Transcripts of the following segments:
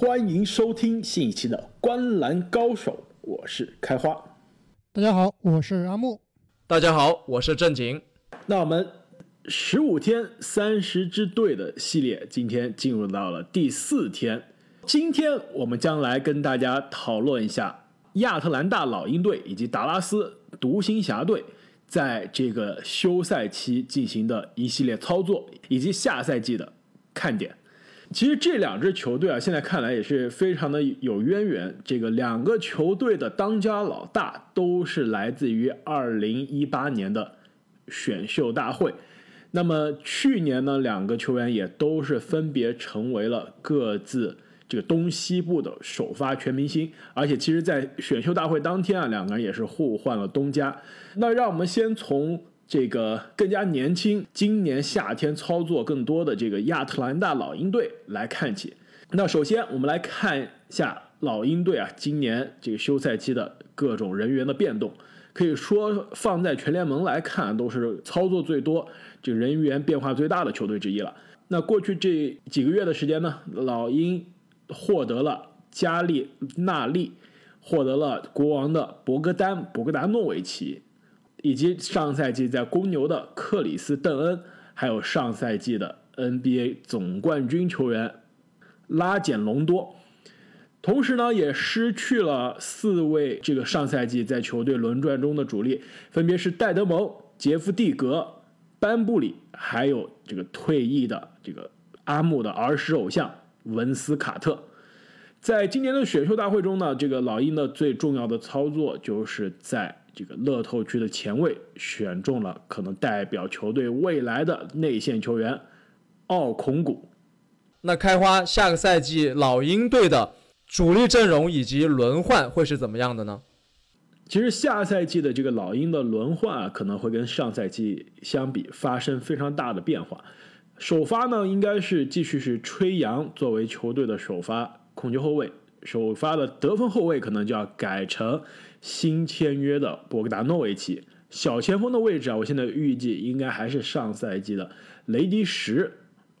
欢迎收听新一期的《观篮高手》，我是开花。大家好，我是阿木。大家好，我是正经。那我们十五天三十支队的系列，今天进入到了第四天。今天我们将来跟大家讨论一下亚特兰大老鹰队以及达拉斯独行侠队在这个休赛期进行的一系列操作，以及下赛季的看点。其实这两支球队啊，现在看来也是非常的有渊源。这个两个球队的当家老大都是来自于二零一八年的选秀大会。那么去年呢，两个球员也都是分别成为了各自这个东西部的首发全明星。而且其实，在选秀大会当天啊，两个人也是互换了东家。那让我们先从。这个更加年轻，今年夏天操作更多的这个亚特兰大老鹰队来看起。那首先我们来看一下老鹰队啊，今年这个休赛期的各种人员的变动，可以说放在全联盟来看都是操作最多、这个人员变化最大的球队之一了。那过去这几个月的时间呢，老鹰获得了加利纳利，获得了国王的博格丹·博格达诺维奇。以及上赛季在公牛的克里斯·邓恩，还有上赛季的 NBA 总冠军球员拉简·隆多，同时呢，也失去了四位这个上赛季在球队轮转中的主力，分别是戴德蒙、杰夫·蒂格、班布里，还有这个退役的这个阿木的儿时偶像文斯卡特。在今年的选秀大会中呢，这个老鹰的最重要的操作就是在。这个乐透区的前卫选中了可能代表球队未来的内线球员奥孔古。那开花下个赛季老鹰队的主力阵容以及轮换会是怎么样的呢？其实下赛季的这个老鹰的轮换啊，可能会跟上赛季相比发生非常大的变化。首发呢，应该是继续是吹杨作为球队的首发控球后卫，首发的得分后卫可能就要改成。新签约的博格达诺维奇，小前锋的位置啊，我现在预计应该还是上赛季的雷迪什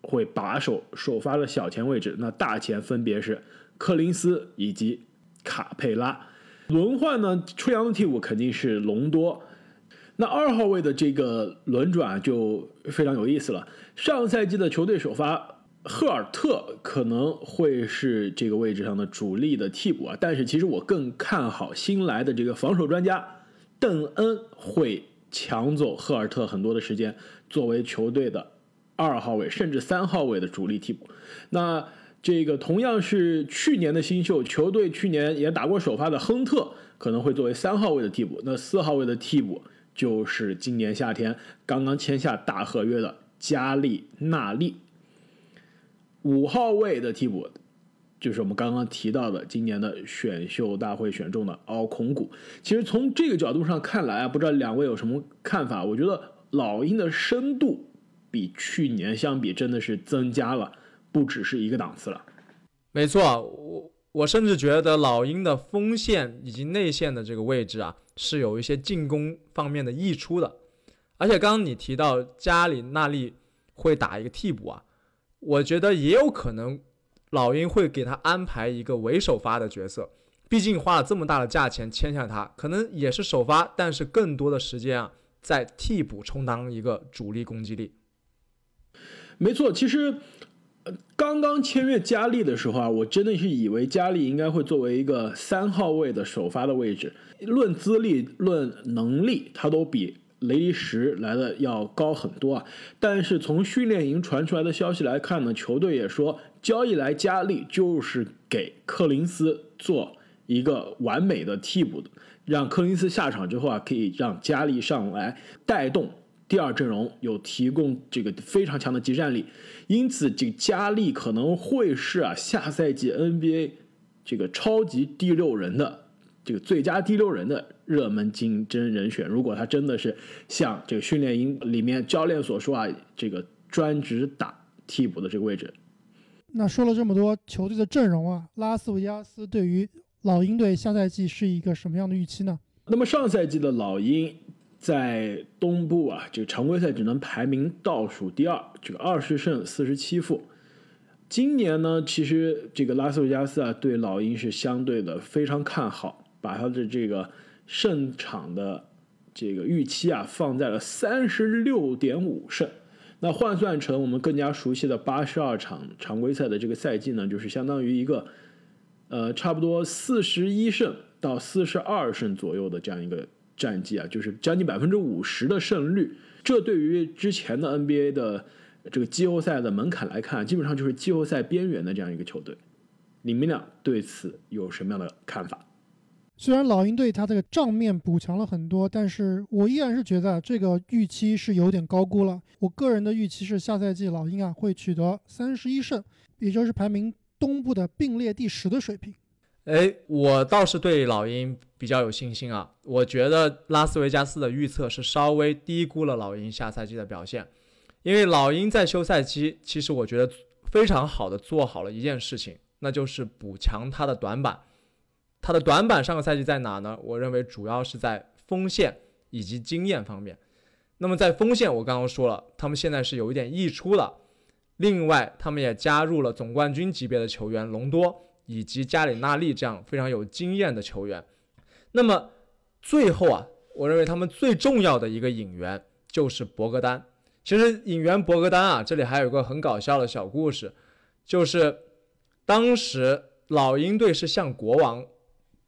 会把守首发的小前位置。那大前分别是柯林斯以及卡佩拉。轮换呢，出洋的替补肯定是隆多。那二号位的这个轮转就非常有意思了。上赛季的球队首发。赫尔特可能会是这个位置上的主力的替补啊，但是其实我更看好新来的这个防守专家邓恩会抢走赫尔特很多的时间，作为球队的二号位甚至三号位的主力替补。那这个同样是去年的新秀，球队去年也打过首发的亨特可能会作为三号位的替补。那四号位的替补就是今年夏天刚刚签下大合约的加利纳利。五号位的替补，就是我们刚刚提到的今年的选秀大会选中的奥孔古。其实从这个角度上看来啊，不知道两位有什么看法？我觉得老鹰的深度比去年相比，真的是增加了不只是一个档次了。没错，我我甚至觉得老鹰的锋线以及内线的这个位置啊，是有一些进攻方面的溢出的。而且刚刚你提到加里纳利会打一个替补啊。我觉得也有可能，老鹰会给他安排一个为首发的角色，毕竟花了这么大的价钱签下他，可能也是首发，但是更多的时间啊，在替补充当一个主力攻击力。没错，其实刚刚签约加利的时候啊，我真的是以为加利应该会作为一个三号位的首发的位置，论资历、论能力，他都比。雷迪什来的要高很多啊，但是从训练营传出来的消息来看呢，球队也说交易来加利就是给柯林斯做一个完美的替补，让柯林斯下场之后啊，可以让加利上来带动第二阵容，有提供这个非常强的集战力，因此这个加利可能会是啊下赛季 NBA 这个超级第六人的这个最佳第六人的。热门竞争人选，如果他真的是像这个训练营里面教练所说啊，这个专职打替补的这个位置。那说了这么多球队的阵容啊，拉斯维加斯对于老鹰队下赛季是一个什么样的预期呢？那么上赛季的老鹰在东部啊，这个常规赛只能排名倒数第二，这个二十胜四十七负。今年呢，其实这个拉斯维加斯啊，对老鹰是相对的非常看好，把他的这个胜场的这个预期啊放在了三十六点五胜。那换算成我们更加熟悉的八十二场常规赛的这个赛季呢，就是相当于一个呃差不多四十一胜到四十二胜左右的这样一个战绩啊，就是将近百分之五十的胜率。这对于之前的 NBA 的这个季后赛的门槛来看，基本上就是季后赛边缘的这样一个球队。你们俩对此有什么样的看法？虽然老鹰队他这个账面补强了很多，但是我依然是觉得这个预期是有点高估了。我个人的预期是下赛季老鹰啊会取得三十一胜，也就是排名东部的并列第十的水平。哎，我倒是对老鹰比较有信心啊。我觉得拉斯维加斯的预测是稍微低估了老鹰下赛季的表现，因为老鹰在休赛期其实我觉得非常好的做好了一件事情，那就是补强他的短板。他的短板上个赛季在哪呢？我认为主要是在锋线以及经验方面。那么在锋线，我刚刚说了，他们现在是有一点溢出了。另外，他们也加入了总冠军级别的球员隆多以及加里纳利这样非常有经验的球员。那么最后啊，我认为他们最重要的一个引援就是博格丹。其实引援博格丹啊，这里还有一个很搞笑的小故事，就是当时老鹰队是向国王。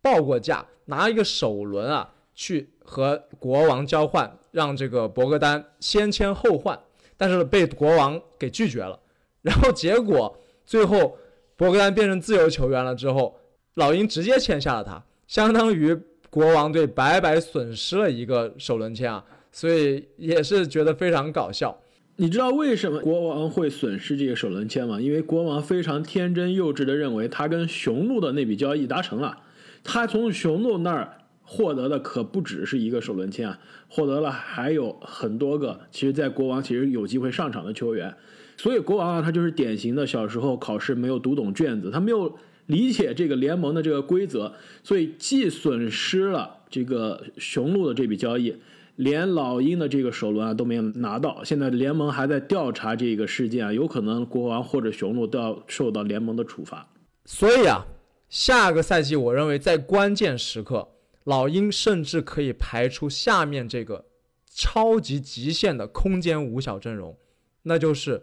报过价，拿一个首轮啊，去和国王交换，让这个博格丹先签后换，但是被国王给拒绝了。然后结果最后博格丹变成自由球员了之后，老鹰直接签下了他，相当于国王队白白损失了一个首轮签啊，所以也是觉得非常搞笑。你知道为什么国王会损失这个首轮签吗？因为国王非常天真幼稚的认为他跟雄鹿的那笔交易达成了。他从雄鹿那儿获得的可不只是一个首轮签啊，获得了还有很多个，其实，在国王其实有机会上场的球员，所以国王啊，他就是典型的小时候考试没有读懂卷子，他没有理解这个联盟的这个规则，所以既损失了这个雄鹿的这笔交易，连老鹰的这个首轮啊都没有拿到。现在联盟还在调查这个事件啊，有可能国王或者雄鹿都要受到联盟的处罚。所以啊。下个赛季，我认为在关键时刻，老鹰甚至可以排出下面这个超级极限的空间五小阵容，那就是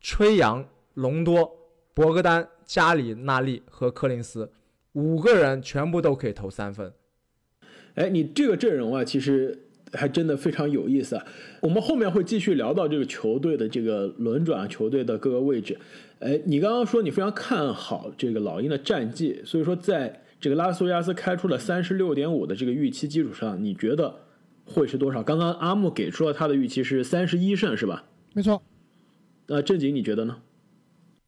吹杨、隆多、博格丹、加里纳利和柯林斯五个人全部都可以投三分。哎，你这个阵容啊，其实还真的非常有意思啊。我们后面会继续聊到这个球队的这个轮转，球队的各个位置。哎，你刚刚说你非常看好这个老鹰的战绩，所以说在这个拉斯维加斯开出了三十六点五的这个预期基础上，你觉得会是多少？刚刚阿木给出了他的预期是三十一胜，是吧？没错。那正经你觉得呢？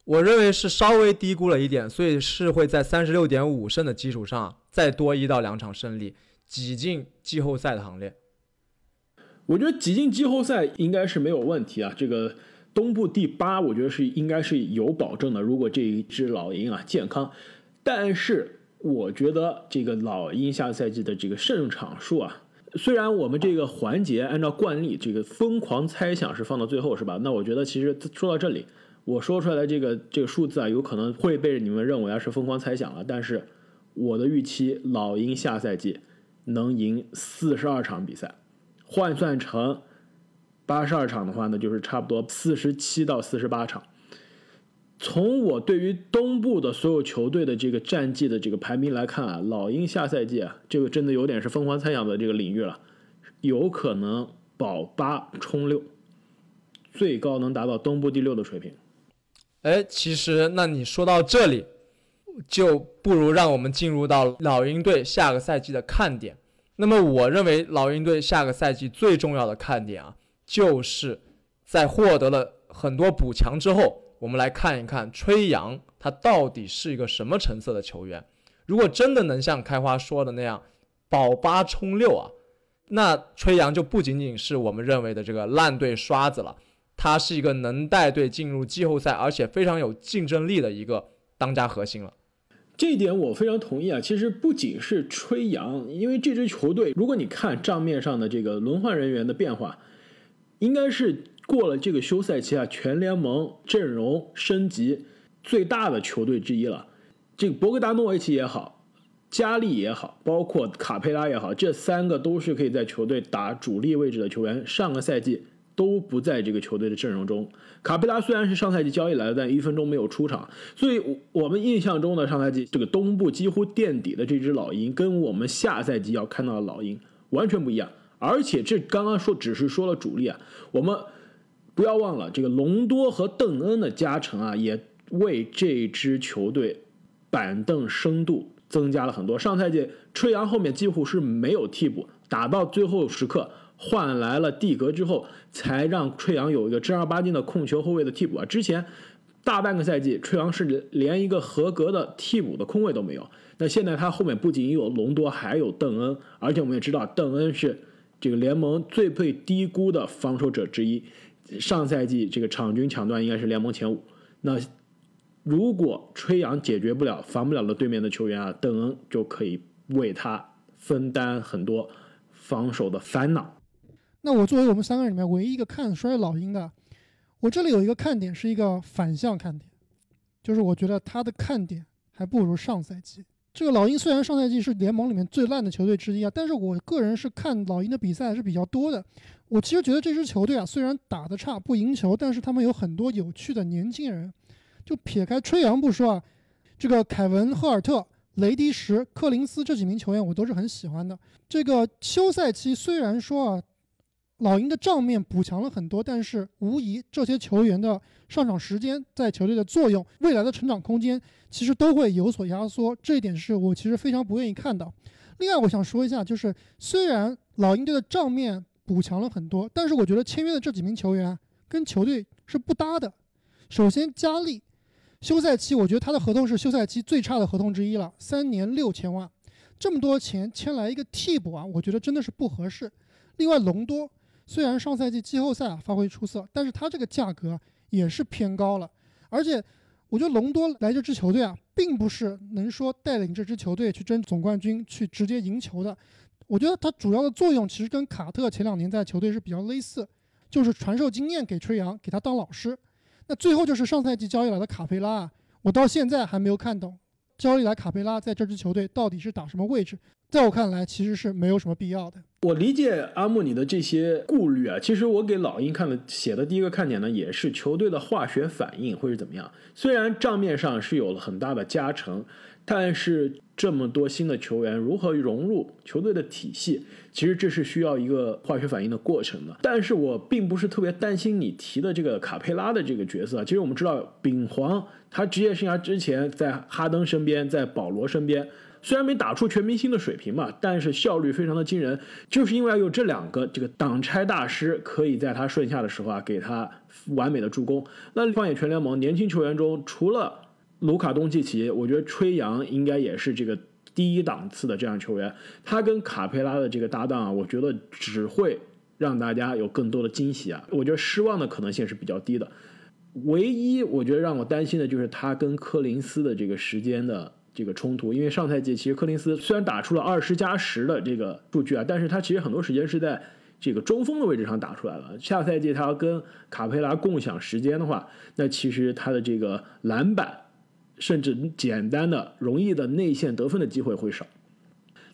我认为是稍微低估了一点，所以是会在三十六点五胜的基础上再多一到两场胜利，挤进季后赛的行列。我觉得挤进季后赛应该是没有问题啊，这个。东部第八，我觉得是应该是有保证的。如果这一只老鹰啊健康，但是我觉得这个老鹰下赛季的这个胜场数啊，虽然我们这个环节按照惯例，这个疯狂猜想是放到最后，是吧？那我觉得其实说到这里，我说出来的这个这个数字啊，有可能会被你们认为啊是疯狂猜想了。但是我的预期，老鹰下赛季能赢四十二场比赛，换算成。八十二场的话呢，就是差不多四十七到四十八场。从我对于东部的所有球队的这个战绩的这个排名来看啊，老鹰下赛季啊，这个真的有点是疯狂猜想的这个领域了，有可能保八冲六，最高能达到东部第六的水平。哎，其实那你说到这里，就不如让我们进入到老鹰队下个赛季的看点。那么我认为老鹰队下个赛季最重要的看点啊。就是在获得了很多补强之后，我们来看一看吹杨他到底是一个什么成色的球员。如果真的能像开花说的那样保八冲六啊，那吹杨就不仅仅是我们认为的这个烂队刷子了，他是一个能带队进入季后赛，而且非常有竞争力的一个当家核心了。这一点我非常同意啊。其实不仅是吹杨，因为这支球队，如果你看账面上的这个轮换人员的变化。应该是过了这个休赛期啊，全联盟阵容升级最大的球队之一了。这个博格达诺维奇也好，加利也好，包括卡佩拉也好，这三个都是可以在球队打主力位置的球员。上个赛季都不在这个球队的阵容中。卡佩拉虽然是上赛季交易来的，但一分钟没有出场。所以，我们印象中的上赛季这个东部几乎垫底的这只老鹰，跟我们下赛季要看到的老鹰完全不一样。而且，这刚刚说只是说了主力啊，我们。不要忘了，这个隆多和邓恩的加成啊，也为这支球队板凳深度增加了很多。上赛季吹杨后面几乎是没有替补，打到最后时刻换来了蒂格之后，才让吹杨有一个正儿八经的控球后卫的替补啊。之前大半个赛季，吹杨是连一个合格的替补的空位都没有。那现在他后面不仅有隆多，还有邓恩，而且我们也知道邓恩是这个联盟最被低估的防守者之一。上赛季这个场均抢断应该是联盟前五。那如果吹杨解决不了、防不了的对面的球员啊，邓恩就可以为他分担很多防守的烦恼。那我作为我们三个人里面唯一一个看衰老鹰的，我这里有一个看点，是一个反向看点，就是我觉得他的看点还不如上赛季。这个老鹰虽然上赛季是联盟里面最烂的球队之一啊，但是我个人是看老鹰的比赛是比较多的。我其实觉得这支球队啊，虽然打得差不赢球，但是他们有很多有趣的年轻人。就撇开吹杨不说啊，这个凯文·赫尔特、雷迪什、克林斯这几名球员我都是很喜欢的。这个休赛期虽然说啊。老鹰的账面补强了很多，但是无疑这些球员的上场时间在球队的作用、未来的成长空间，其实都会有所压缩。这一点是我其实非常不愿意看到。另外，我想说一下，就是虽然老鹰队的账面补强了很多，但是我觉得签约的这几名球员跟球队是不搭的。首先，加利休赛期，我觉得他的合同是休赛期最差的合同之一了，三年六千万，这么多钱签来一个替补啊，我觉得真的是不合适。另外，隆多。虽然上赛季季后赛啊发挥出色，但是他这个价格也是偏高了。而且，我觉得隆多来这支球队啊，并不是能说带领这支球队去争总冠军、去直接赢球的。我觉得他主要的作用其实跟卡特前两年在球队是比较类似，就是传授经验给吹杨，给他当老师。那最后就是上赛季交易来的卡佩拉，我到现在还没有看懂交易来卡佩拉在这支球队到底是打什么位置。在我看来，其实是没有什么必要的。我理解阿木你的这些顾虑啊，其实我给老鹰看的写的第一个看点呢，也是球队的化学反应会是怎么样。虽然账面上是有了很大的加成，但是这么多新的球员如何融入球队的体系，其实这是需要一个化学反应的过程的。但是我并不是特别担心你提的这个卡佩拉的这个角色。其实我们知道，丙皇他职业生涯之前在哈登身边，在保罗身边。虽然没打出全明星的水平嘛，但是效率非常的惊人，就是因为有这两个这个挡拆大师，可以在他顺下的时候啊，给他完美的助攻。那放眼全联盟年轻球员中，除了卢卡东契奇，我觉得吹杨应该也是这个第一档次的这样球员。他跟卡佩拉的这个搭档啊，我觉得只会让大家有更多的惊喜啊。我觉得失望的可能性是比较低的。唯一我觉得让我担心的就是他跟柯林斯的这个时间的。这个冲突，因为上赛季其实柯林斯虽然打出了二十加十的这个数据啊，但是他其实很多时间是在这个中锋的位置上打出来了。下赛季他要跟卡佩拉共享时间的话，那其实他的这个篮板，甚至简单的容易的内线得分的机会会少。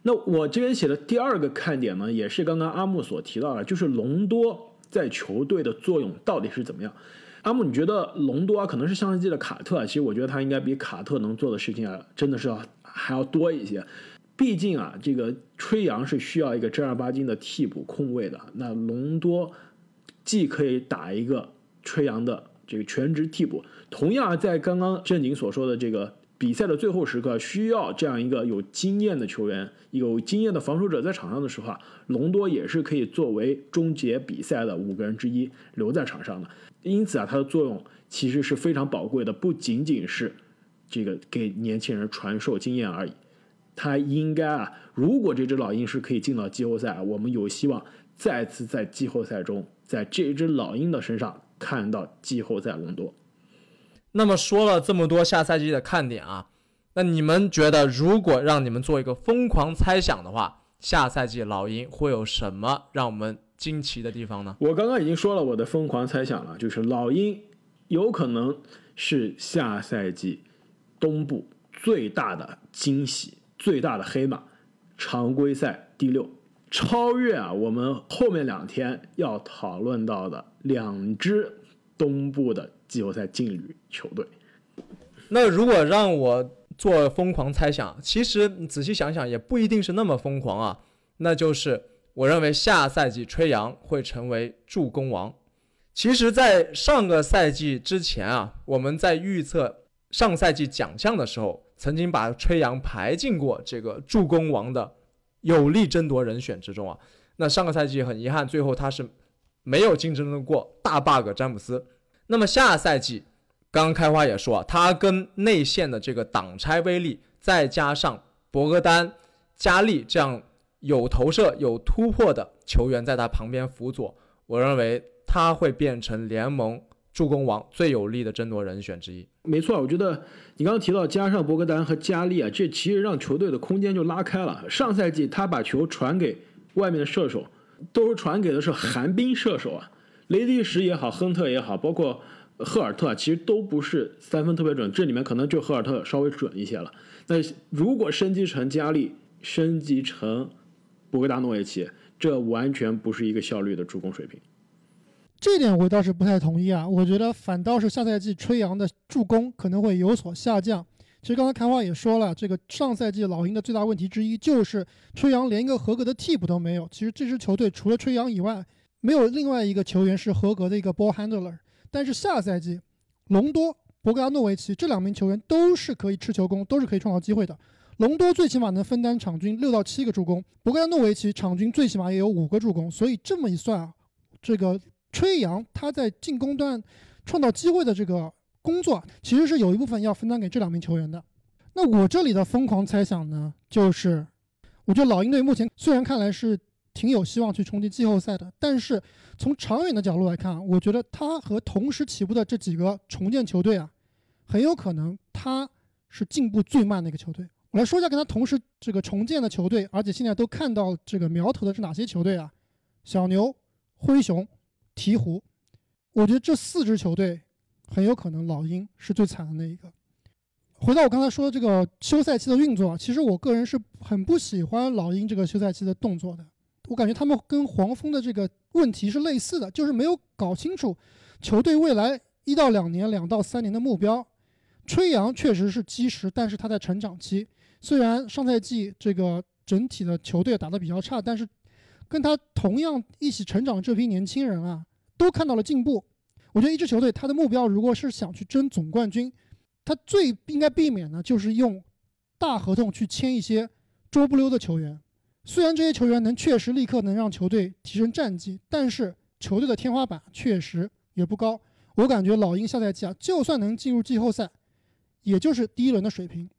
那我这边写的第二个看点呢，也是刚刚阿木所提到的，就是隆多在球队的作用到底是怎么样。阿木，你觉得隆多啊，可能是上赛季的卡特啊？其实我觉得他应该比卡特能做的事情啊，真的是要还要多一些。毕竟啊，这个吹杨是需要一个正儿八经的替补控卫的。那隆多既可以打一个吹杨的这个全职替补，同样在刚刚正经所说的这个。比赛的最后时刻需要这样一个有经验的球员，有经验的防守者在场上的时候啊，隆多也是可以作为终结比赛的五个人之一留在场上的。因此啊，他的作用其实是非常宝贵的，不仅仅是这个给年轻人传授经验而已。他应该啊，如果这只老鹰是可以进到季后赛，我们有希望再次在季后赛中，在这只老鹰的身上看到季后赛隆多。那么说了这么多下赛季的看点啊，那你们觉得如果让你们做一个疯狂猜想的话，下赛季老鹰会有什么让我们惊奇的地方呢？我刚刚已经说了我的疯狂猜想了，就是老鹰有可能是下赛季东部最大的惊喜、最大的黑马，常规赛第六，超越啊我们后面两天要讨论到的两支东部的季后赛劲旅球队。那如果让我做疯狂猜想，其实你仔细想想也不一定是那么疯狂啊。那就是我认为下赛季吹杨会成为助攻王。其实，在上个赛季之前啊，我们在预测上赛季奖项的时候，曾经把吹杨排进过这个助攻王的有力争夺人选之中啊。那上个赛季很遗憾，最后他是没有竞争得过大 bug 詹姆斯。那么下赛季，刚刚开花也说啊，他跟内线的这个挡拆威力，再加上博格丹、加利这样有投射、有突破的球员在他旁边辅佐，我认为。他会变成联盟助攻王最有力的争夺人选之一。没错，我觉得你刚刚提到加上博格丹和加利啊，这其实让球队的空间就拉开了。上赛季他把球传给外面的射手，都是传给的是寒冰射手啊，雷迪什也好，亨特也好，包括赫尔特，其实都不是三分特别准。这里面可能就赫尔特稍微准一些了。那如果升级成加利，升级成博格达诺维奇，这完全不是一个效率的助攻水平。这点我倒是不太同意啊，我觉得反倒是下赛季吹杨的助攻可能会有所下降。其实刚才开花也说了，这个上赛季老鹰的最大问题之一就是吹杨连一个合格的替补都没有。其实这支球队除了吹杨以外，没有另外一个球员是合格的一个 ball handler。但是下赛季，隆多、博格达诺维奇这两名球员都是可以吃球攻，都是可以创造机会的。隆多最起码能分担场均六到七个助攻，博格达诺维奇场均最起码也有五个助攻。所以这么一算啊，这个。吹杨他在进攻端创造机会的这个工作，其实是有一部分要分担给这两名球员的。那我这里的疯狂猜想呢，就是我觉得老鹰队目前虽然看来是挺有希望去冲击季后赛的，但是从长远的角度来看，我觉得他和同时起步的这几个重建球队啊，很有可能他是进步最慢的一个球队。我来说一下跟他同时这个重建的球队，而且现在都看到这个苗头的是哪些球队啊？小牛、灰熊。鹈鹕，我觉得这四支球队很有可能老鹰是最惨的那一个。回到我刚才说的这个休赛期的运作，其实我个人是很不喜欢老鹰这个休赛期的动作的。我感觉他们跟黄蜂的这个问题是类似的，就是没有搞清楚球队未来一到两年、两到三年的目标。吹杨确实是基石，但是他在成长期。虽然上赛季这个整体的球队打得比较差，但是。跟他同样一起成长这批年轻人啊，都看到了进步。我觉得一支球队，他的目标如果是想去争总冠军，他最应该避免的就是用大合同去签一些周不溜的球员。虽然这些球员能确实立刻能让球队提升战绩，但是球队的天花板确实也不高。我感觉老鹰下赛季啊，就算能进入季后赛，也就是第一轮的水平，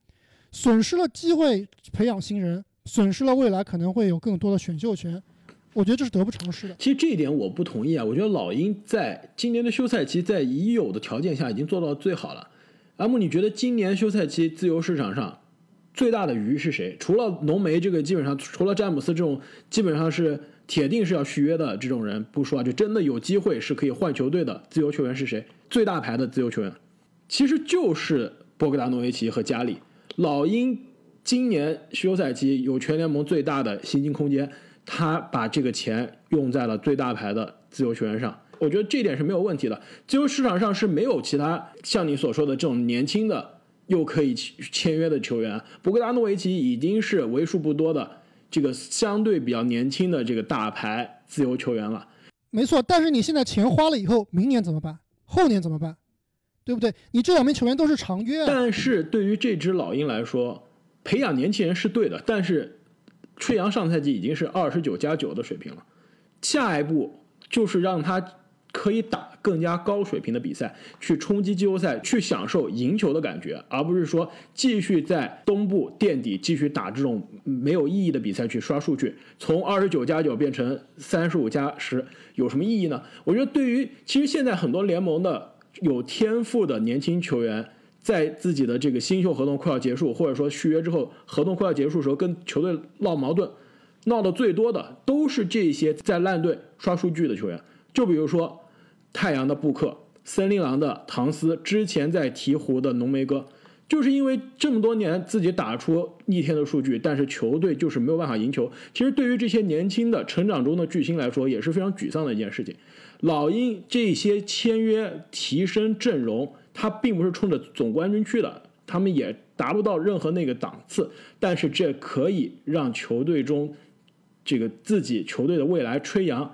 损失了机会培养新人，损失了未来可能会有更多的选秀权。我觉得这是得不偿失的。其实这一点我不同意啊！我觉得老鹰在今年的休赛期，在已有的条件下已经做到最好了。阿木，你觉得今年休赛期自由市场上最大的鱼是谁？除了浓眉这个，基本上除了詹姆斯这种，基本上是铁定是要续约的这种人不说啊，就真的有机会是可以换球队的自由球员是谁？最大牌的自由球员，其实就是博格达诺维奇和加里。老鹰今年休赛期有全联盟最大的薪金空间。他把这个钱用在了最大牌的自由球员上，我觉得这点是没有问题的。自由市场上是没有其他像你所说的这种年轻的又可以签约的球员。博格达诺维奇已经是为数不多的这个相对比较年轻的这个大牌自由球员了。没错，但是你现在钱花了以后，明年怎么办？后年怎么办？对不对？你这两名球员都是长约。但是对于这支老鹰来说，培养年轻人是对的，但是。吹杨上赛季已经是二十九加九的水平了，下一步就是让他可以打更加高水平的比赛，去冲击季后赛，去享受赢球的感觉，而不是说继续在东部垫底，继续打这种没有意义的比赛去刷数据。从二十九加九变成三十五加十，有什么意义呢？我觉得对于其实现在很多联盟的有天赋的年轻球员。在自己的这个新秀合同快要结束，或者说续约之后合同快要结束的时候，跟球队闹矛盾，闹得最多的都是这些在烂队刷数据的球员。就比如说太阳的布克，森林狼的唐斯，之前在鹈鹕的浓眉哥，就是因为这么多年自己打出逆天的数据，但是球队就是没有办法赢球。其实对于这些年轻的成长中的巨星来说，也是非常沮丧的一件事情。老鹰这些签约提升阵容，他并不是冲着总冠军去的，他们也达不到任何那个档次，但是这可以让球队中这个自己球队的未来吹扬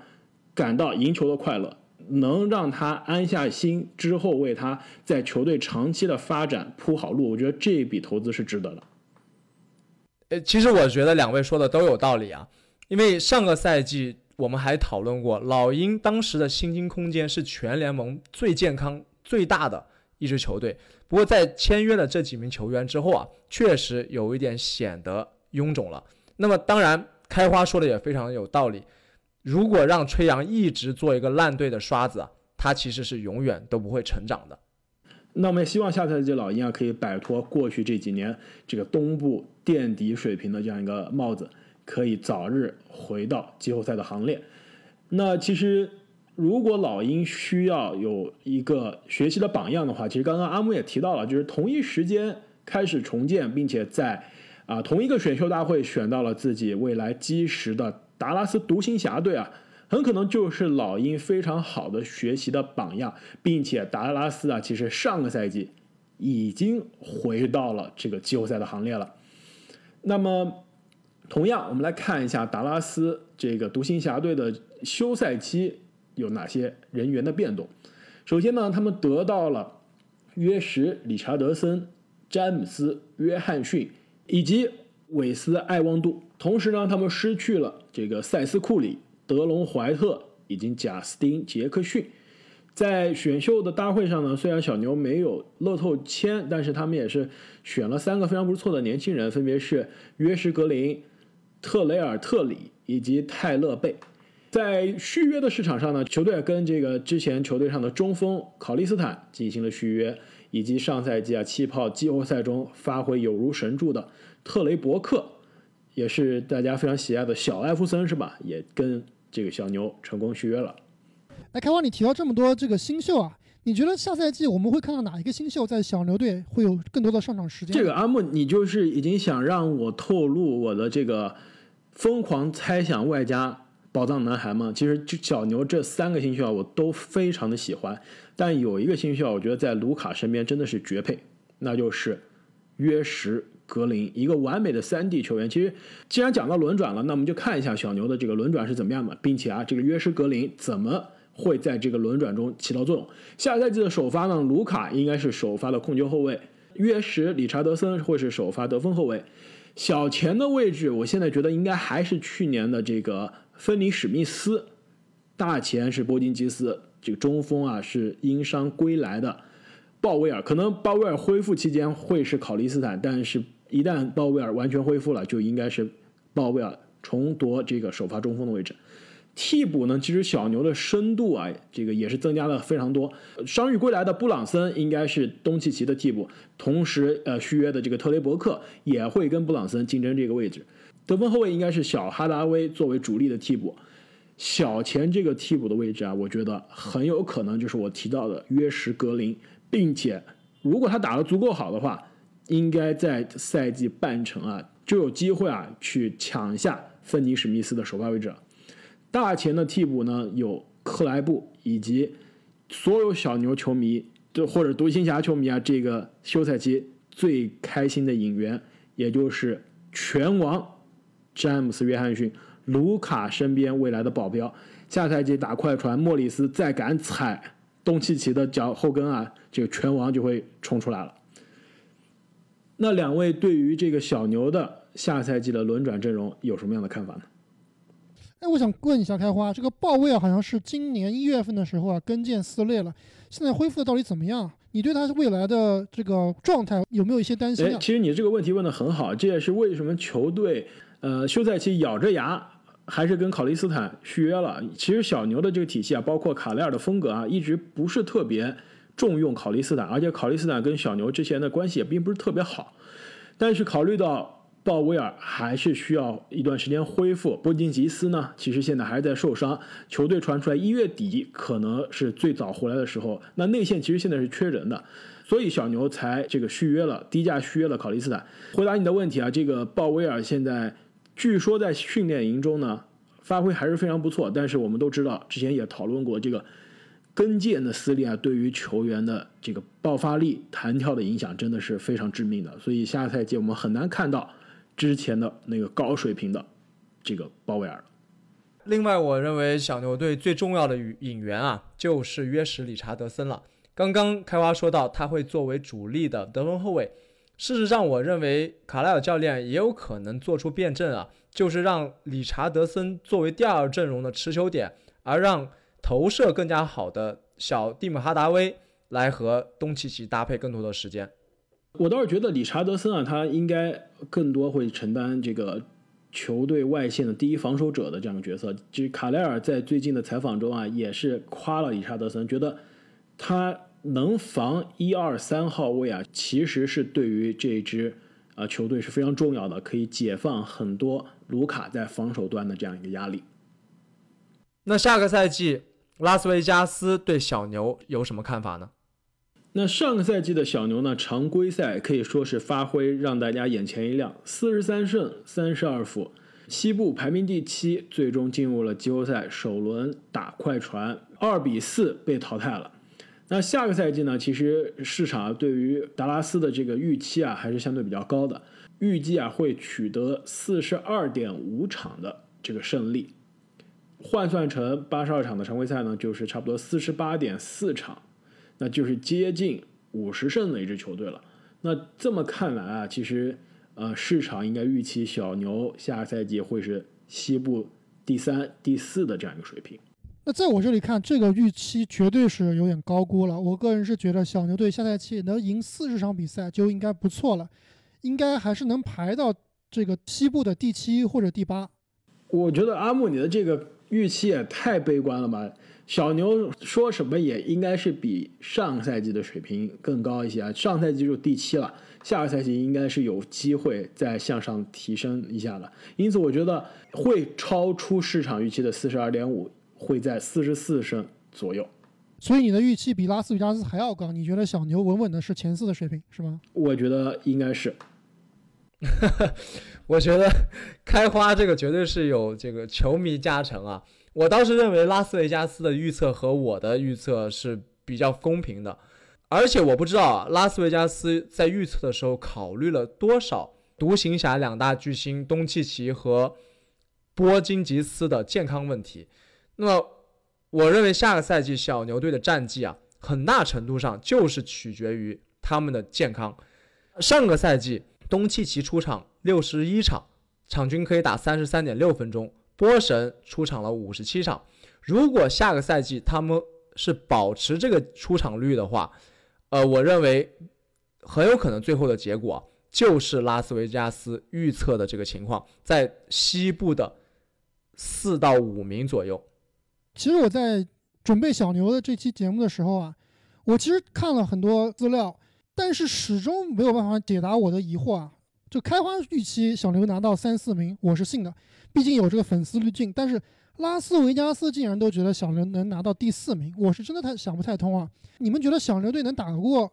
感到赢球的快乐。能让他安下心之后，为他在球队长期的发展铺好路，我觉得这笔投资是值得的。呃，其实我觉得两位说的都有道理啊，因为上个赛季我们还讨论过，老鹰当时的薪金空间是全联盟最健康、最大的一支球队。不过在签约了这几名球员之后啊，确实有一点显得臃肿了。那么当然，开花说的也非常有道理。如果让吹杨一直做一个烂队的刷子，他其实是永远都不会成长的。那我们也希望下赛季老鹰啊可以摆脱过去这几年这个东部垫底水平的这样一个帽子，可以早日回到季后赛的行列。那其实如果老鹰需要有一个学习的榜样的话，其实刚刚阿木也提到了，就是同一时间开始重建，并且在啊同一个选秀大会选到了自己未来基石的。达拉斯独行侠队啊，很可能就是老鹰非常好的学习的榜样，并且达拉斯啊，其实上个赛季已经回到了这个季后赛的行列了。那么，同样，我们来看一下达拉斯这个独行侠队的休赛期有哪些人员的变动。首先呢，他们得到了约什、理查德森、詹姆斯、约翰逊以及韦斯·艾旺杜。同时呢，他们失去了这个塞斯·库里、德隆·怀特以及贾斯汀·杰克逊。在选秀的大会上呢，虽然小牛没有乐透签，但是他们也是选了三个非常不错的年轻人，分别是约什·格林、特雷尔·特里以及泰勒·贝。在续约的市场上呢，球队跟这个之前球队上的中锋考利斯坦进行了续约，以及上赛季啊气泡季后赛中发挥有如神助的特雷伯克。也是大家非常喜爱的小艾弗森是吧？也跟这个小牛成功续约了。哎，开花，你提到这么多这个新秀啊，你觉得下赛季我们会看到哪一个新秀在小牛队会有更多的上场时间？这个阿木，你就是已经想让我透露我的这个疯狂猜想外加宝藏男孩吗？其实就小牛这三个新秀啊，我都非常的喜欢，但有一个新秀啊，我觉得在卢卡身边真的是绝配，那就是约什。格林一个完美的三 D 球员，其实既然讲到轮转了，那我们就看一下小牛的这个轮转是怎么样的，并且啊，这个约什格林怎么会在这个轮转中起到作用？下赛季的首发呢，卢卡应该是首发的控球后卫，约什理查德森会是首发得分后卫，小前的位置，我现在觉得应该还是去年的这个芬尼史密斯，大前是波金吉斯，这个中锋啊是因伤归来的鲍威尔，可能鲍威尔恢复期间会是考利斯坦，但是。一旦鲍威尔完全恢复了，就应该是鲍威尔重夺这个首发中锋的位置。替补呢，其实小牛的深度啊，这个也是增加了非常多。伤愈归来的布朗森应该是东契奇的替补，同时呃续约的这个特雷伯克也会跟布朗森竞争这个位置。得分后卫应该是小哈达威作为主力的替补。小前这个替补的位置啊，我觉得很有可能就是我提到的约什格林，并且如果他打得足够好的话。应该在赛季半程啊，就有机会啊去抢下芬尼史密斯的首发位置。大前的替补呢有克莱布以及所有小牛球迷，就或者独行侠球迷啊，这个休赛期最开心的引援，也就是拳王詹姆斯约翰逊，卢卡身边未来的保镖。下赛季打快船，莫里斯再敢踩东契奇的脚后跟啊，这个拳王就会冲出来了。那两位对于这个小牛的下赛季的轮转阵容有什么样的看法呢？哎，我想问一下开花，这个鲍威尔好像是今年一月份的时候啊跟腱撕裂了，现在恢复的到底怎么样？你对他未来的这个状态有没有一些担心啊？其实你这个问题问得很好，这也是为什么球队呃休赛期咬着牙还是跟考利斯坦续约了。其实小牛的这个体系啊，包括卡莱尔的风格啊，一直不是特别。重用考利斯坦，而且考利斯坦跟小牛之前的关系也并不是特别好。但是考虑到鲍威尔还是需要一段时间恢复。波金吉斯呢，其实现在还是在受伤。球队传出来一月底可能是最早回来的时候。那内线其实现在是缺人的，所以小牛才这个续约了，低价续约了考利斯坦。回答你的问题啊，这个鲍威尔现在据说在训练营中呢发挥还是非常不错，但是我们都知道，之前也讨论过这个。跟腱的撕裂啊，对于球员的这个爆发力、弹跳的影响真的是非常致命的。所以下个赛季我们很难看到之前的那个高水平的这个鲍威尔。另外，我认为小牛队最重要的引援啊，就是约什·理查德森了。刚刚开花说到他会作为主力的得分后卫，事实上，我认为卡莱尔教练也有可能做出辩证啊，就是让理查德森作为第二阵容的持球点，而让。投射更加好的小蒂姆哈达威来和东契奇搭配更多的时间，我倒是觉得理查德森啊，他应该更多会承担这个球队外线的第一防守者的这样的角色。就是卡莱尔在最近的采访中啊，也是夸了理查德森，觉得他能防一二三号位啊，其实是对于这支啊球队是非常重要的，可以解放很多卢卡在防守端的这样一个压力。那下个赛季。拉斯维加斯对小牛有什么看法呢？那上个赛季的小牛呢？常规赛可以说是发挥让大家眼前一亮，四十三胜三十二负，西部排名第七，最终进入了季后赛首轮打快船，二比四被淘汰了。那下个赛季呢？其实市场对于达拉斯的这个预期啊，还是相对比较高的，预计啊会取得四十二点五场的这个胜利。换算成八十二场的常规赛呢，就是差不多四十八点四场，那就是接近五十胜的一支球队了。那这么看来啊，其实呃市场应该预期小牛下个赛季会是西部第三、第四的这样一个水平。那在我这里看，这个预期绝对是有点高估了。我个人是觉得小牛队下赛季能赢四十场比赛就应该不错了，应该还是能排到这个西部的第七或者第八。我觉得阿木，你的这个。预期也太悲观了吧！小牛说什么也应该是比上赛季的水平更高一些啊。上赛季就第七了，下个赛季应该是有机会再向上提升一下的。因此，我觉得会超出市场预期的四十二点五，会在四十四胜左右。所以你的预期比拉斯维加斯还要高？你觉得小牛稳稳的是前四的水平是吗？我觉得应该是。我觉得开花这个绝对是有这个球迷加成啊！我倒是认为拉斯维加斯的预测和我的预测是比较公平的，而且我不知道啊，拉斯维加斯在预测的时候考虑了多少独行侠两大巨星东契奇和波金吉斯的健康问题。那么，我认为下个赛季小牛队的战绩啊，很大程度上就是取决于他们的健康。上个赛季。东契奇出场六十一场，场均可以打三十三点六分钟。波神出场了五十七场。如果下个赛季他们是保持这个出场率的话，呃，我认为很有可能最后的结果就是拉斯维加斯预测的这个情况，在西部的四到五名左右。其实我在准备小牛的这期节目的时候啊，我其实看了很多资料。但是始终没有办法解答我的疑惑啊！就开花预期小牛拿到三四名，我是信的，毕竟有这个粉丝滤镜。但是拉斯维加斯竟然都觉得小牛能拿到第四名，我是真的太想不太通啊！你们觉得小牛队能打得过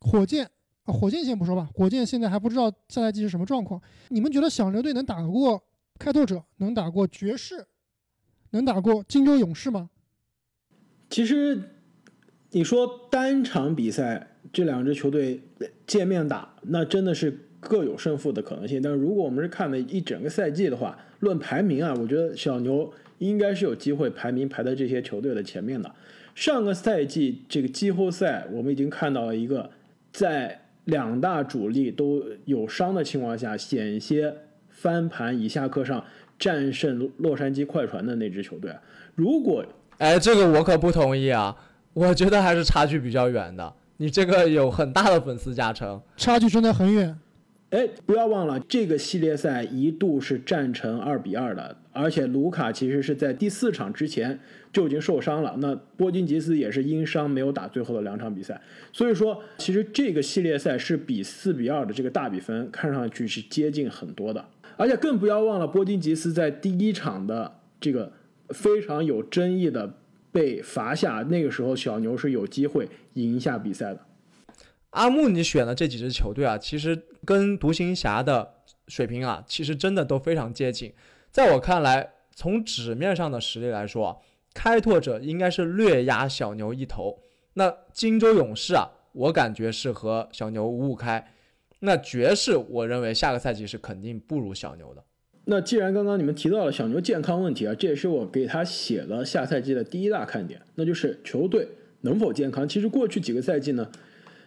火箭啊？火箭先不说吧，火箭现在还不知道下赛季是什么状况。你们觉得小牛队能打得过开拓者？能打过爵士？能打过金州勇士吗？其实你说单场比赛。这两支球队见面打，那真的是各有胜负的可能性。但是如果我们是看了一整个赛季的话，论排名啊，我觉得小牛应该是有机会排名排在这些球队的前面的。上个赛季这个季后赛，我们已经看到了一个在两大主力都有伤的情况下，险些翻盘以下课上战胜洛杉矶快船的那支球队。如果哎，这个我可不同意啊，我觉得还是差距比较远的。你这个有很大的粉丝加成，差距真的很远。哎，不要忘了，这个系列赛一度是战成二比二的，而且卢卡其实是在第四场之前就已经受伤了。那波金吉斯也是因伤没有打最后的两场比赛，所以说其实这个系列赛是比四比二的这个大比分看上去是接近很多的。而且更不要忘了，波金吉斯在第一场的这个非常有争议的被罚下，那个时候小牛是有机会赢下比赛的。阿木，你选的这几支球队啊，其实跟独行侠的水平啊，其实真的都非常接近。在我看来，从纸面上的实力来说，开拓者应该是略压小牛一头。那金州勇士啊，我感觉是和小牛五五开。那爵士，我认为下个赛季是肯定不如小牛的。那既然刚刚你们提到了小牛健康问题啊，这也是我给他写了下赛季的第一大看点，那就是球队能否健康。其实过去几个赛季呢。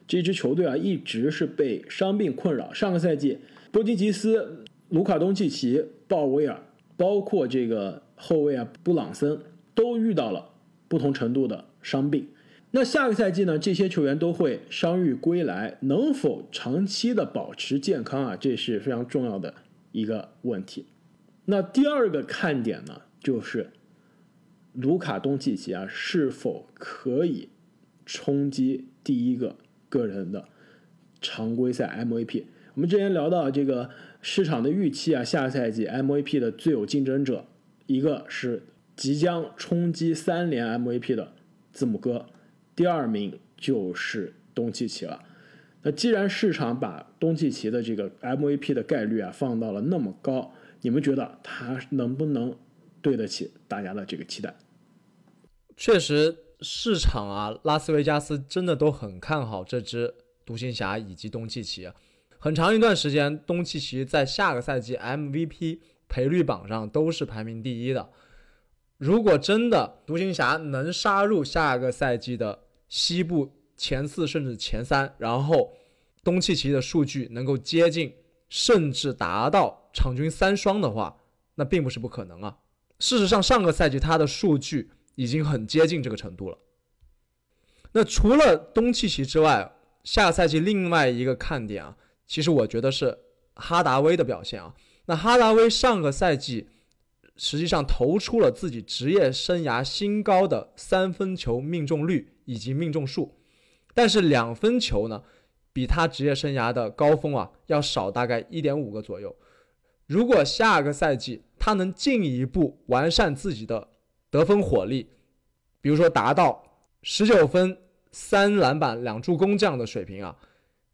这支球队啊，一直是被伤病困扰。上个赛季，波金吉斯、卢卡东契奇、鲍威尔，包括这个后卫啊布朗森，都遇到了不同程度的伤病。那下个赛季呢，这些球员都会伤愈归来，能否长期的保持健康啊？这是非常重要的一个问题。那第二个看点呢，就是卢卡东契奇啊，是否可以冲击第一个？个人的常规赛 MVP，我们之前聊到这个市场的预期啊，下赛季 MVP 的最有竞争者，一个是即将冲击三连 MVP 的字母哥，第二名就是东契奇了。那既然市场把东契奇的这个 MVP 的概率啊放到了那么高，你们觉得他能不能对得起大家的这个期待？确实。市场啊，拉斯维加斯真的都很看好这支独行侠以及东契奇。很长一段时间，东契奇在下个赛季 MVP 赔率榜上都是排名第一的。如果真的独行侠能杀入下个赛季的西部前四甚至前三，然后东契奇的数据能够接近甚至达到场均三双的话，那并不是不可能啊。事实上，上个赛季他的数据。已经很接近这个程度了。那除了东契奇之外，下个赛季另外一个看点啊，其实我觉得是哈达威的表现啊。那哈达威上个赛季实际上投出了自己职业生涯新高的三分球命中率以及命中数，但是两分球呢，比他职业生涯的高峰啊要少大概一点五个左右。如果下个赛季他能进一步完善自己的，得分火力，比如说达到十九分、三篮板、两助攻这样的水平啊，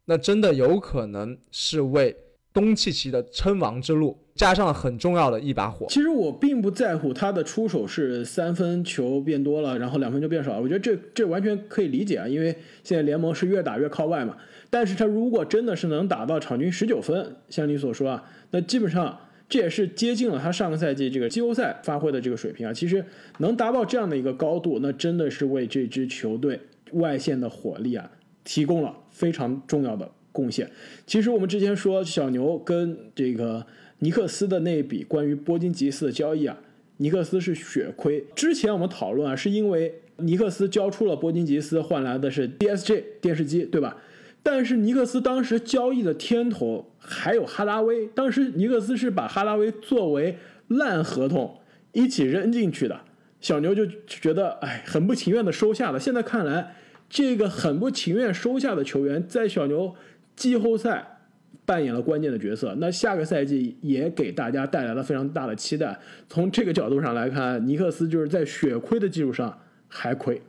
那真的有可能是为东契奇的称王之路加上了很重要的一把火。其实我并不在乎他的出手是三分球变多了，然后两分球变少了，我觉得这这完全可以理解啊，因为现在联盟是越打越靠外嘛。但是他如果真的是能打到场均十九分，像你所说啊，那基本上。这也是接近了他上个赛季这个季后赛发挥的这个水平啊！其实能达到这样的一个高度，那真的是为这支球队外线的火力啊提供了非常重要的贡献。其实我们之前说小牛跟这个尼克斯的那笔关于波金吉斯的交易啊，尼克斯是血亏。之前我们讨论啊，是因为尼克斯交出了波金吉斯，换来的是 DSG 电视机，对吧？但是尼克斯当时交易的天头还有哈拉威，当时尼克斯是把哈拉威作为烂合同一起扔进去的，小牛就觉得哎，很不情愿的收下了。现在看来，这个很不情愿收下的球员在小牛季后赛扮演了关键的角色，那下个赛季也给大家带来了非常大的期待。从这个角度上来看，尼克斯就是在血亏的基础上还亏。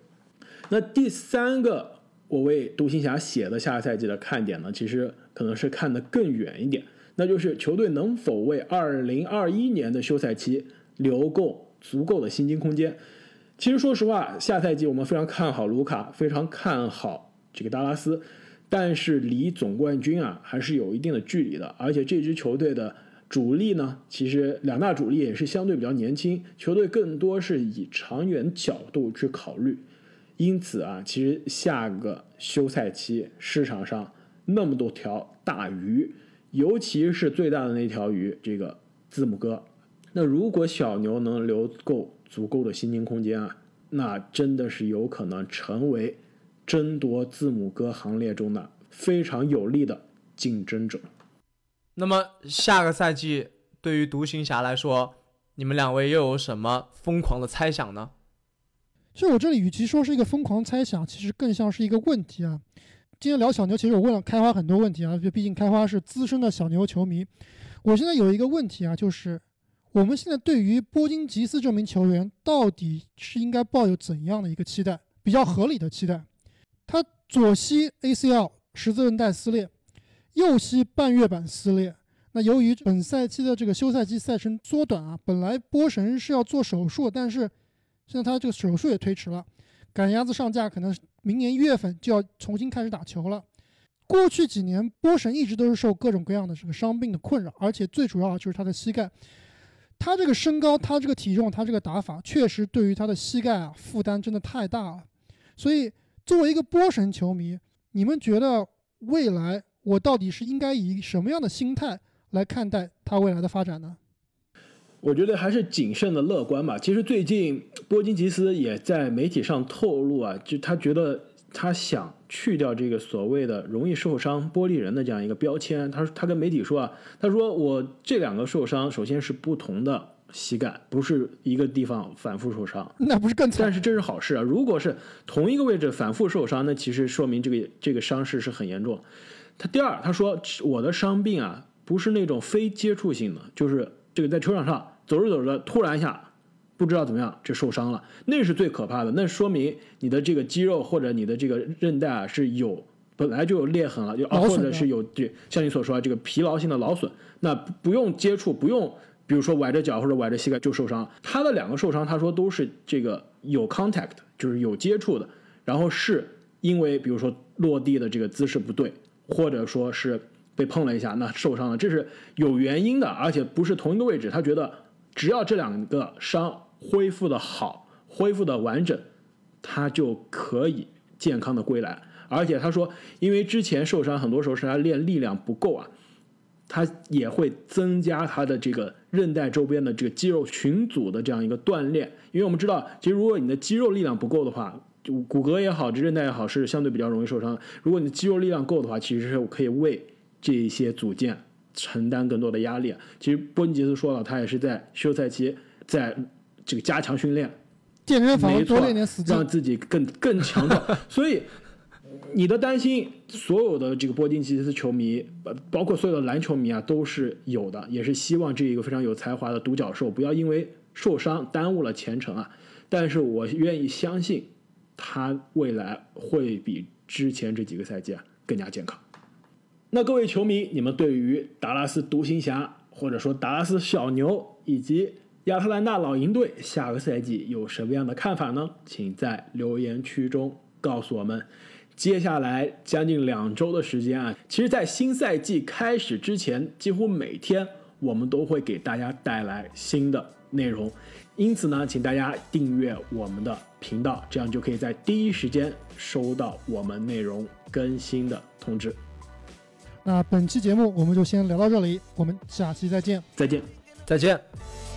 那第三个。我为独行侠写的下个赛季的看点呢，其实可能是看得更远一点，那就是球队能否为2021年的休赛期留够足够的薪金空间。其实说实话，下赛季我们非常看好卢卡，非常看好这个达拉斯，但是离总冠军啊还是有一定的距离的。而且这支球队的主力呢，其实两大主力也是相对比较年轻，球队更多是以长远角度去考虑。因此啊，其实下个休赛期市场上那么多条大鱼，尤其是最大的那条鱼，这个字母哥。那如果小牛能留够足够的薪金空间啊，那真的是有可能成为争夺字母哥行列中的非常有力的竞争者。那么下个赛季对于独行侠来说，你们两位又有什么疯狂的猜想呢？其实我这里与其说是一个疯狂猜想，其实更像是一个问题啊。今天聊小牛，其实我问了开花很多问题啊，就毕竟开花是资深的小牛球迷。我现在有一个问题啊，就是我们现在对于波金吉斯这名球员，到底是应该抱有怎样的一个期待，比较合理的期待？他左膝 ACL 十字韧带撕裂，右膝半月板撕裂。那由于本赛季的这个休赛期赛程缩短啊，本来波神是要做手术，但是现在他这个手术也推迟了，赶鸭子上架，可能明年一月份就要重新开始打球了。过去几年，波神一直都是受各种各样的这个伤病的困扰，而且最主要就是他的膝盖。他这个身高，他这个体重，他这个打法，确实对于他的膝盖啊负担真的太大了。所以，作为一个波神球迷，你们觉得未来我到底是应该以什么样的心态来看待他未来的发展呢？我觉得还是谨慎的乐观吧。其实最近波金吉斯也在媒体上透露啊，就他觉得他想去掉这个所谓的容易受伤玻璃人的这样一个标签。他他跟媒体说啊，他说我这两个受伤首先是不同的膝盖，不是一个地方反复受伤，那不是更惨？但是这是好事啊。如果是同一个位置反复受伤，那其实说明这个这个伤势是很严重。他第二他说我的伤病啊不是那种非接触性的，就是这个在球场上。走着走着，突然一下，不知道怎么样，就受伤了，那是最可怕的。那说明你的这个肌肉或者你的这个韧带啊是有本来就有裂痕了，就或者是有这像你所说这个疲劳性的劳损。那不用接触，不用比如说崴着脚或者崴着膝盖就受伤。他的两个受伤，他说都是这个有 contact，就是有接触的，然后是因为比如说落地的这个姿势不对，或者说是被碰了一下，那受伤了，这是有原因的，而且不是同一个位置。他觉得。只要这两个伤恢复的好，恢复的完整，他就可以健康的归来。而且他说，因为之前受伤，很多时候是他练力量不够啊，他也会增加他的这个韧带周边的这个肌肉群组的这样一个锻炼。因为我们知道，其实如果你的肌肉力量不够的话，就骨骼也好，这韧带也好，是相对比较容易受伤。如果你的肌肉力量够的话，其实是可以为这些组件。承担更多的压力。其实波尼吉斯说了，他也是在休赛期，在这个加强训练，健身房多练点死劲，让自己更更强壮。所以你的担心，所有的这个波金吉斯球迷，包括所有的篮球迷啊，都是有的，也是希望这一个非常有才华的独角兽不要因为受伤耽误了前程啊。但是我愿意相信，他未来会比之前这几个赛季啊更加健康。那各位球迷，你们对于达拉斯独行侠，或者说达拉斯小牛以及亚特兰大老鹰队下个赛季有什么样的看法呢？请在留言区中告诉我们。接下来将近两周的时间啊，其实，在新赛季开始之前，几乎每天我们都会给大家带来新的内容。因此呢，请大家订阅我们的频道，这样就可以在第一时间收到我们内容更新的通知。那本期节目我们就先聊到这里，我们下期再见，再见，再见。